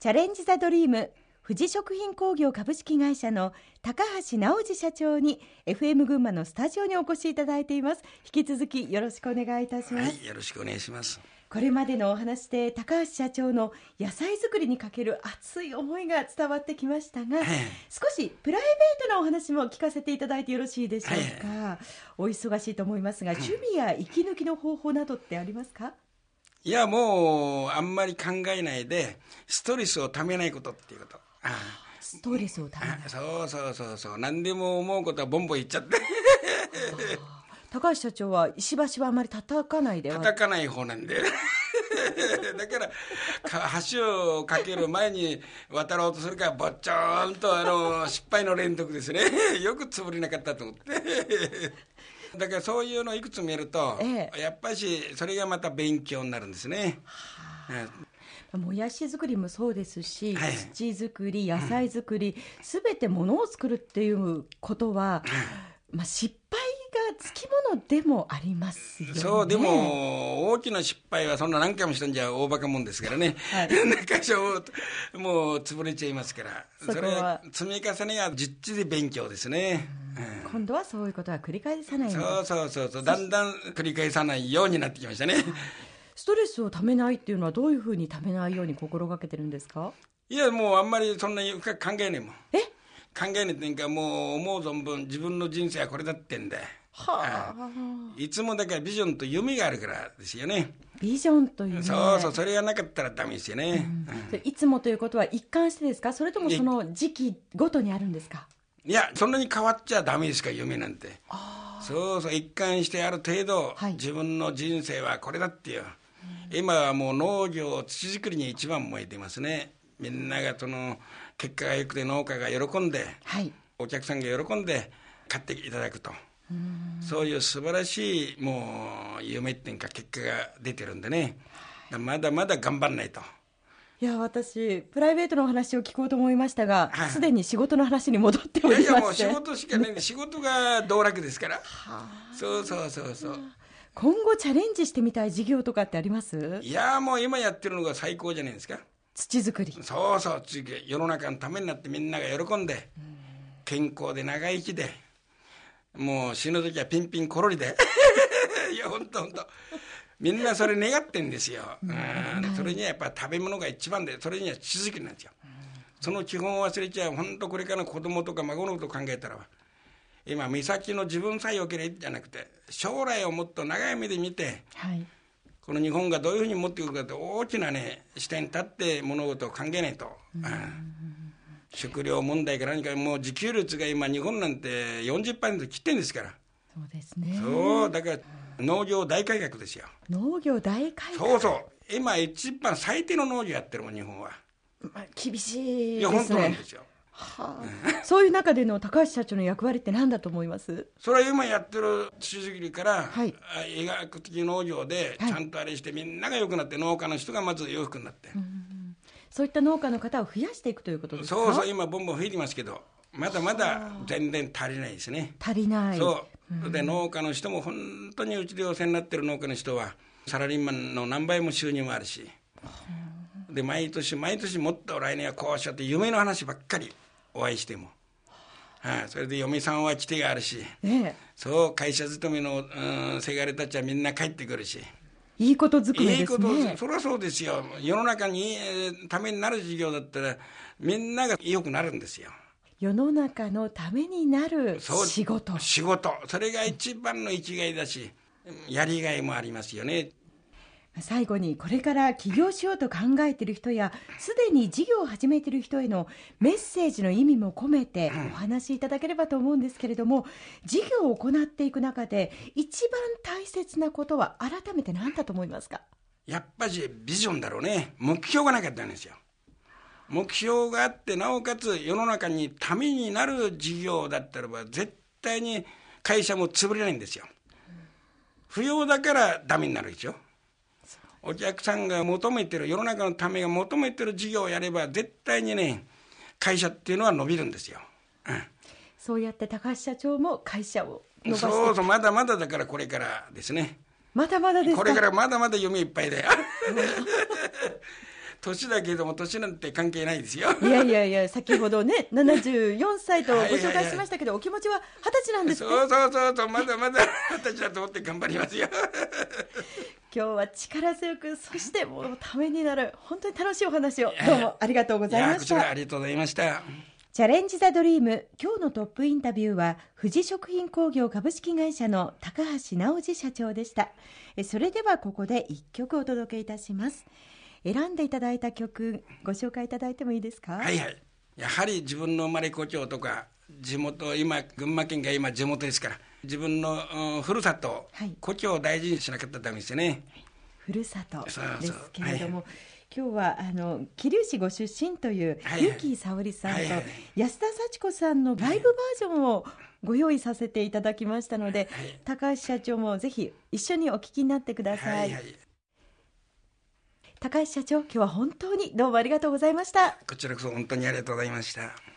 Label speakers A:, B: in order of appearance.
A: チャレンジ・ザ・ドリーム富士食品工業株式会社の高橋直司社長に FM 群馬のスタジオにお越しいただいています。引き続きよろしくお願いいたします、
B: はい、よろしくお願いします。
A: これまでのお話で高橋社長の野菜作りにかける熱い思いが伝わってきましたが、はい、少しプライベートなお話も聞かせていただいてよろしいでしょうか、はい、お忙しいと思いますが趣味や息抜きの方法などってありますか、
B: いやもうあんまり考えないでストレスをためないことっていうこと。
A: ストレスをためない。
B: そうそうそうそう。何でも思うことはボンボン言っちゃって。
A: 高橋社長は石橋はあまり叩かないで
B: 叩かない方なんで。だから橋を架ける前に渡ろうとするからぼっちょんとあの失敗の連続ですね。よく潰れなかったと思ってだからそういうのをいくつ見ると、ええ、やっぱしそれがまた勉強になるんですね。
A: はあ、もやし作りもそうですし、はい、土作り野菜作りすべ、てものを作るっていうことは、まあ、失敗つきものでもありますよね。
B: そう、でも、大きな失敗はそんな何回もしたんじゃ大バカもんですからね。はい。中所もう潰れちゃいますから。それは積み重ねが実地で勉強ですね。
A: うん、今度はそういうことは繰り返さない
B: そうそうそうそう。だんだん繰り返さないようになってきましたね。
A: ストレスをためないっていうのはどういうふうにためないように心がけてるんですか？
B: いや、もうあんまりそんな深く考えないもん。え？考えないっていうか、もう思う存分自分の人生はこれだってんだ。はあ、いつもだからビジョンと夢があるからですよね。
A: ビジョンという、
B: そうそう、それがなかったらダメですよね、
A: うん、いつもということは一貫してですか？それともその時期ごとにあるんですか？
B: いや、そんなに変わっちゃダメですか、夢なんて。そうそう、一貫してある程度、はい、自分の人生はこれだっていう。今はもう農業、土作りに一番燃えてますね。みんながその、結果が良くて農家が喜んで、はい、お客さんが喜んで買っていただくと。そういう素晴らしいもう夢っていうか結果が出てるんでねまだまだ頑張らないと。
A: いや私プライベートの話を聞こうと思いましたがすで、はい、に仕事の話に戻っておりまして。いやいやもう
B: 仕事しかない。仕事が道楽ですから。そうそうそうそう。
A: 今後チャレンジしてみたい事業とかってあります？
B: いやもう今やってるのが最高じゃないですか。
A: 土作り。
B: そうそう世の中のためになってみんなが喜んで健康で長生きでもう死ぬ時はピンピンコロリで。いや本当本当みんなそれ願ってんですよ、うん、それにはやっぱ食べ物が一番でそれには地続きなんですよ、その基本を忘れちゃう本当これからの子供とか孫のことを考えたら今美咲の自分さえよければじゃなくて将来をもっと長い目で見て、はい、この日本がどういうふうに持ってくるかって大きなね視点に立って物事を考えないと。うん。食料問題か何か、もう自給率が今、日本なんて40%切ってんですから。
A: そうですね。
B: そう、だから農業大改革ですよ。
A: 農業大改
B: 革。そうそう。今一番最低の農業やってるもん、日本は。
A: まあ、厳しい、
B: ね、いや、本当なんですよ。
A: はあ、そういう中での高橋社長の役割って何だと思います？
B: それは今やってる土作りから、はい、医学的農業でちゃんとあれして、みんなが良くなって農家の人がまず裕福になって、うん
A: そういった農家の方を増やしていくということですか？
B: そうそう今ボンボン増えてますけどまだまだ全然足りないですね。
A: 足りない。
B: そう、で農家の人も本当にうちでお世話になってる農家の人はサラリーマンの何倍も収入もあるし、で毎年毎年もっと来年はこうしようって夢の話ばっかりお会いしても。はい、それで嫁さんは来てがあるし、ええ、そう会社勤めの、うん、せがれたちはみんな帰ってくるし
A: いいことずくめですね。いいこと、
B: そりゃそうですよ。世の中に、えー、ためになる事業だったら、みんなが良くなるんですよ。
A: 世の中のためになる仕事。
B: 仕事。それが一番の生きがいだし、やりがいもありますよね。
A: 最後にこれから起業しようと考えている人やすでに事業を始めている人へのメッセージの意味も込めてお話しいただければと思うんですけれども、事業を行っていく中で一番大切なことは改めて何だと思いますか？
B: やっぱりビジョンだろうね目標がなかったんですよ目標があってなおかつ世の中にためになる事業だったらば絶対に会社も潰れないんですよ。不要だからダメになるでしょ。お客さんが求めてる世の中のためが求めてる事業をやれば絶対にね会社っていうのは伸びるんですよ、
A: うん、そうやって高橋社長も会社を伸ばして。
B: そうそうまだまだだからこれからですね。
A: まだまだです
B: これからまだまだ夢いっぱいだよ 年だけども年なんて関係ないですよ。
A: いやいやいや先ほどね 74歳とご紹介しましたけどお気持ちは二十歳なんです。ね
B: そうそうそうそうまだまだ二十歳だと思って頑張りますよ。
A: 今日は力強くそしてもうためになる本当に楽しいお話をどうもありがとうございました。
B: ありがとうございました。
A: チャレンジ・ザ・ドリーム今日のトップインタビューは富士食品工業株式会社の高橋直司社長でした。えそれではここで一曲お届けいたします選んでいただいた曲ご紹介いただいてもいいですか？
B: はいはい。やはり自分の生まれ故郷とか地元今群馬県が今地元ですから自分の、うんふるさと、
A: はい。
B: 故郷を大事にしなかったらダメですよね。
A: ふるさとですけれども、
B: は
A: 今日はあの桐生市ご出身という、
B: はいはい。
A: ゆき沙織さんと、
B: はいはい。
A: 安田幸子さんのライブバージョンをご用意させていただきましたので、
B: はい。
A: 高橋社長もぜひ一緒にお聞きになってください、
B: はいはい
A: 高橋社長今日は本当にどうもありがとうございました。
B: こちらこそ本当にありがとうございました。